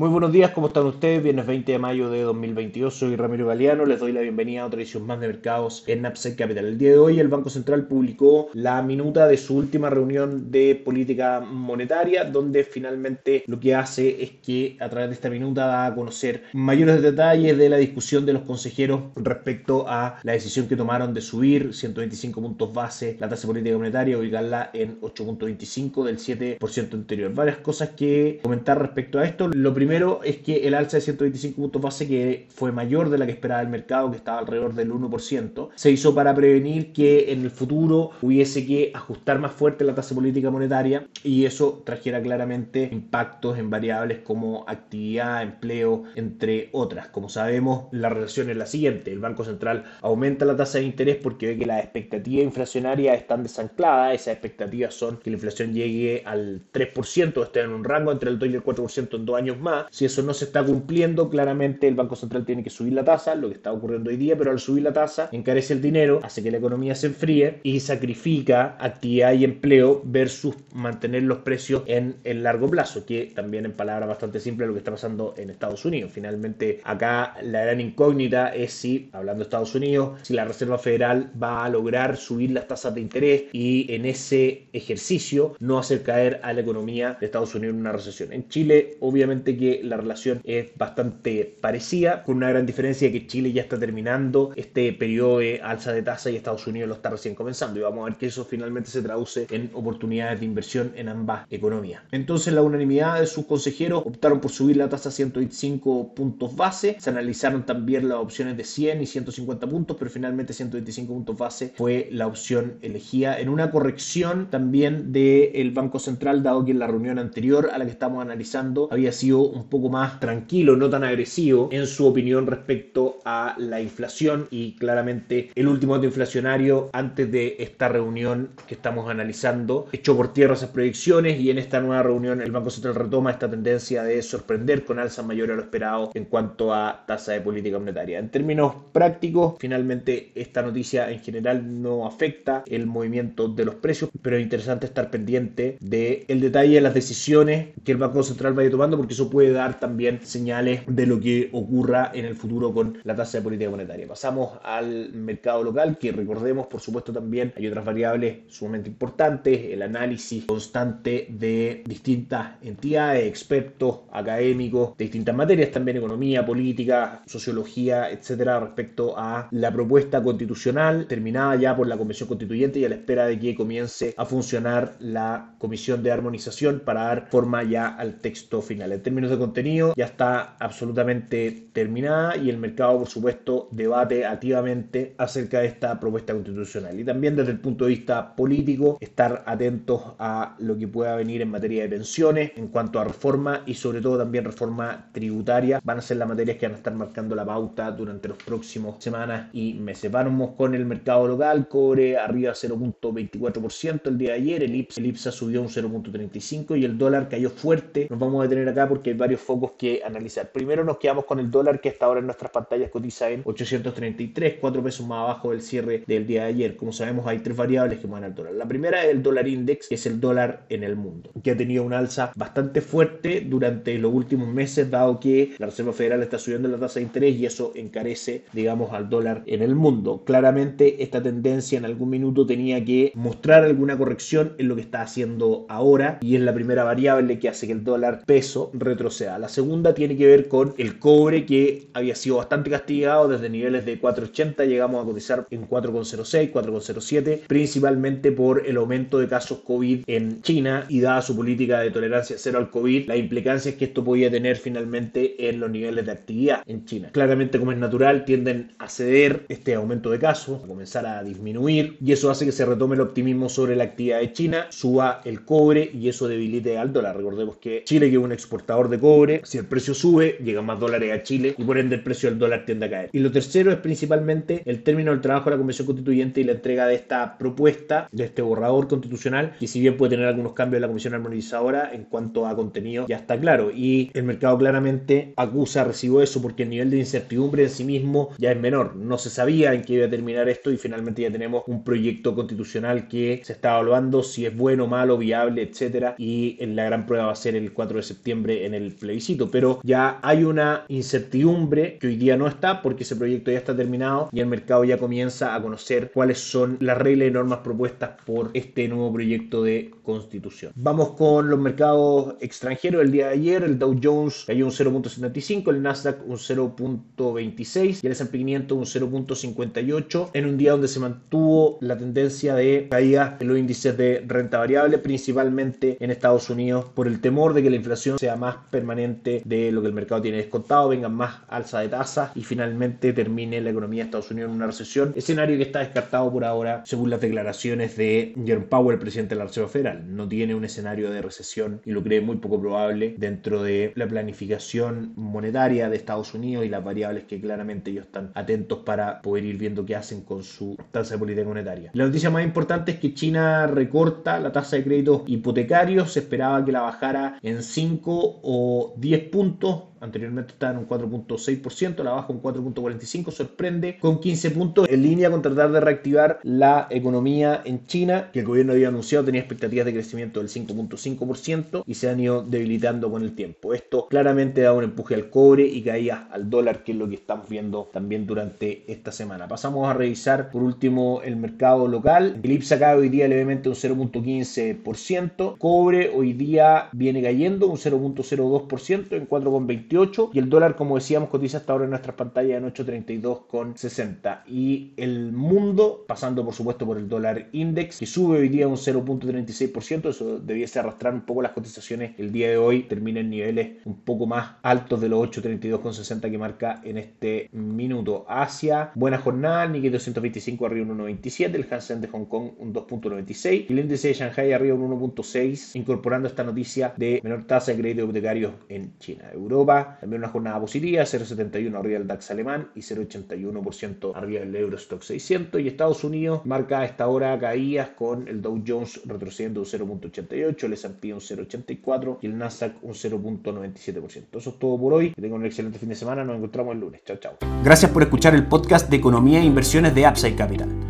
Muy buenos días, ¿cómo están ustedes? Viernes 20 de mayo de 2022, soy Ramiro Galeano, les doy la bienvenida a otra edición más de mercados en Upside Capital. El día de hoy el Banco Central publicó la minuta de su última reunión de política monetaria, donde finalmente lo que hace es que a través de esta minuta da a conocer mayores detalles de la discusión de los consejeros respecto a la decisión que tomaron de subir 125 puntos base la tasa política monetaria, ubicarla en 8.25 del 7% anterior. Varias cosas que comentar respecto a esto. Lo primero primero es que el alza de 125 puntos base, que fue mayor de la que esperaba el mercado, que estaba alrededor del 1%, se hizo para prevenir que en el futuro hubiese que ajustar más fuerte la tasa política monetaria y eso trajera claramente impactos en variables como actividad, empleo, entre otras. Como sabemos, la relación es la siguiente. El Banco Central aumenta la tasa de interés porque ve que las expectativas inflacionarias están desancladas. Esas expectativas son que la inflación llegue al 3%, esté en un rango entre el 2 y el 4% en dos años más si eso no se está cumpliendo, claramente el Banco Central tiene que subir la tasa, lo que está ocurriendo hoy día, pero al subir la tasa encarece el dinero, hace que la economía se enfríe y sacrifica actividad y empleo versus mantener los precios en el largo plazo, que también en palabras bastante simples lo que está pasando en Estados Unidos. Finalmente, acá la gran incógnita es si, hablando de Estados Unidos, si la Reserva Federal va a lograr subir las tasas de interés y en ese ejercicio no hacer caer a la economía de Estados Unidos en una recesión. En Chile, obviamente que la relación es bastante parecida, con una gran diferencia que Chile ya está terminando este periodo de alza de tasa y Estados Unidos lo está recién comenzando. Y vamos a ver que eso finalmente se traduce en oportunidades de inversión en ambas economías. Entonces, la unanimidad de sus consejeros optaron por subir la tasa a 125 puntos base. Se analizaron también las opciones de 100 y 150 puntos, pero finalmente 125 puntos base fue la opción elegida en una corrección también del Banco Central, dado que en la reunión anterior a la que estamos analizando había sido un poco más tranquilo, no tan agresivo en su opinión respecto a la inflación y claramente el último dato inflacionario antes de esta reunión que estamos analizando echó por tierra esas proyecciones y en esta nueva reunión el Banco Central retoma esta tendencia de sorprender con alza mayor a lo esperado en cuanto a tasa de política monetaria. En términos prácticos, finalmente esta noticia en general no afecta el movimiento de los precios, pero es interesante estar pendiente del el detalle de las decisiones que el Banco Central vaya tomando porque eso puede dar también señales de lo que ocurra en el futuro con la tasa de política monetaria. Pasamos al mercado local, que recordemos, por supuesto, también hay otras variables sumamente importantes, el análisis constante de distintas entidades, expertos, académicos, de distintas materias, también economía, política, sociología, etcétera, respecto a la propuesta constitucional terminada ya por la Convención Constituyente y a la espera de que comience a funcionar la Comisión de Armonización para dar forma ya al texto final. En términos de contenido ya está absolutamente terminada y el mercado, por supuesto, debate activamente acerca de esta propuesta constitucional. Y también desde el punto de vista político, estar atentos a lo que pueda venir en materia de pensiones, en cuanto a reforma y sobre todo también reforma tributaria. Van a ser las materias que van a estar marcando la pauta durante los próximos semanas y meses. Vamos con el mercado local, cobre arriba 0.24% el día de ayer, el IPSA, el IPSA subió un 0.35 y el dólar cayó fuerte. Nos vamos a detener acá porque varios focos que analizar. Primero nos quedamos con el dólar que hasta ahora en nuestras pantallas cotiza en 833, 4 pesos más abajo del cierre del día de ayer. Como sabemos hay tres variables que mueven al dólar. La primera es el dólar index, que es el dólar en el mundo, que ha tenido una alza bastante fuerte durante los últimos meses, dado que la Reserva Federal está subiendo la tasa de interés y eso encarece, digamos, al dólar en el mundo. Claramente esta tendencia en algún minuto tenía que mostrar alguna corrección en lo que está haciendo ahora y es la primera variable que hace que el dólar peso retroceda. La segunda tiene que ver con el cobre que había sido bastante castigado desde niveles de 4.80 llegamos a cotizar en 4.06, 4.07 principalmente por el aumento de casos COVID en China y dada su política de tolerancia cero al COVID, la implicancia es que esto podía tener finalmente en los niveles de actividad en China. Claramente como es natural tienden a ceder este aumento de casos, a comenzar a disminuir y eso hace que se retome el optimismo sobre la actividad de China, suba el cobre y eso debilite al dólar. Recordemos que Chile, que es un exportador de cobre. Si el precio sube, llegan más dólares a Chile y por ende el precio del dólar tiende a caer. Y lo tercero es principalmente el término del trabajo de la Convención Constituyente y la entrega de esta propuesta, de este borrador constitucional, que si bien puede tener algunos cambios en la Comisión Armonizadora en cuanto a contenido, ya está claro. Y el mercado claramente acusa, recibo eso, porque el nivel de incertidumbre en sí mismo ya es menor. No se sabía en qué iba a terminar esto y finalmente ya tenemos un proyecto constitucional que se está evaluando si es bueno, malo, viable, etcétera. Y la gran prueba va a ser el 4 de septiembre en el plebiscito. Pero ya hay una incertidumbre que hoy día no está porque ese proyecto ya está terminado y el mercado ya comienza a conocer cuáles son las reglas y normas propuestas por este nuevo proyecto de constitución. Vamos con los mercados extranjeros. El día de ayer el Dow Jones cayó un 0.75, el Nasdaq un 0.26 y el S&P 500 un 0.58 en un día donde se mantuvo la tendencia de caída en los índices de renta variable, principalmente en Estados Unidos, por el temor de que la inflación sea más permanente de lo que el mercado tiene descontado, vengan más alza de tasas y finalmente termine la economía de Estados Unidos en una recesión, escenario que está descartado por ahora según las declaraciones de Jerome Powell, presidente de la Reserva Federal. No tiene un escenario de recesión y lo cree muy poco probable dentro de la planificación monetaria de Estados Unidos y las variables que claramente ellos están atentos para poder ir viendo qué hacen con su tasa de política monetaria. La noticia más importante es que China recorta la tasa de créditos hipotecarios, se esperaba que la bajara en 5 o 10 puntos Anteriormente estaba en un 4.6%, la baja un 4.45%, sorprende con 15 puntos en línea con tratar de reactivar la economía en China, que el gobierno había anunciado tenía expectativas de crecimiento del 5.5% y se han ido debilitando con el tiempo. Esto claramente da un empuje al cobre y caía al dólar, que es lo que estamos viendo también durante esta semana. Pasamos a revisar por último el mercado local. El IPSA cae hoy día levemente un 0.15%, cobre hoy día viene cayendo un 0.02% en 4.20 y el dólar, como decíamos, cotiza hasta ahora en nuestras pantallas en 8.32,60. Y el mundo, pasando por supuesto por el dólar index, que sube hoy día un 0.36%, eso debiese arrastrar un poco las cotizaciones el día de hoy, termina en niveles un poco más altos de los 8.32,60 que marca en este minuto. Asia, buena jornada, Nikkei 225 arriba un 1.97, el Hansen de Hong Kong un 2.96, el índice de Shanghai arriba un 1.6, incorporando esta noticia de menor tasa de crédito hipotecario en China. Europa también una jornada positiva, 0,71 arriba del DAX alemán y 0,81% arriba del Eurostock 600 y Estados Unidos marca a esta hora caídas con el Dow Jones retrocediendo un 0,88, el S&P un 0,84 y el Nasdaq un 0,97%. Eso es todo por hoy, que tengan un excelente fin de semana, nos encontramos el lunes, chao chao. Gracias por escuchar el podcast de Economía e Inversiones de Upside Capital.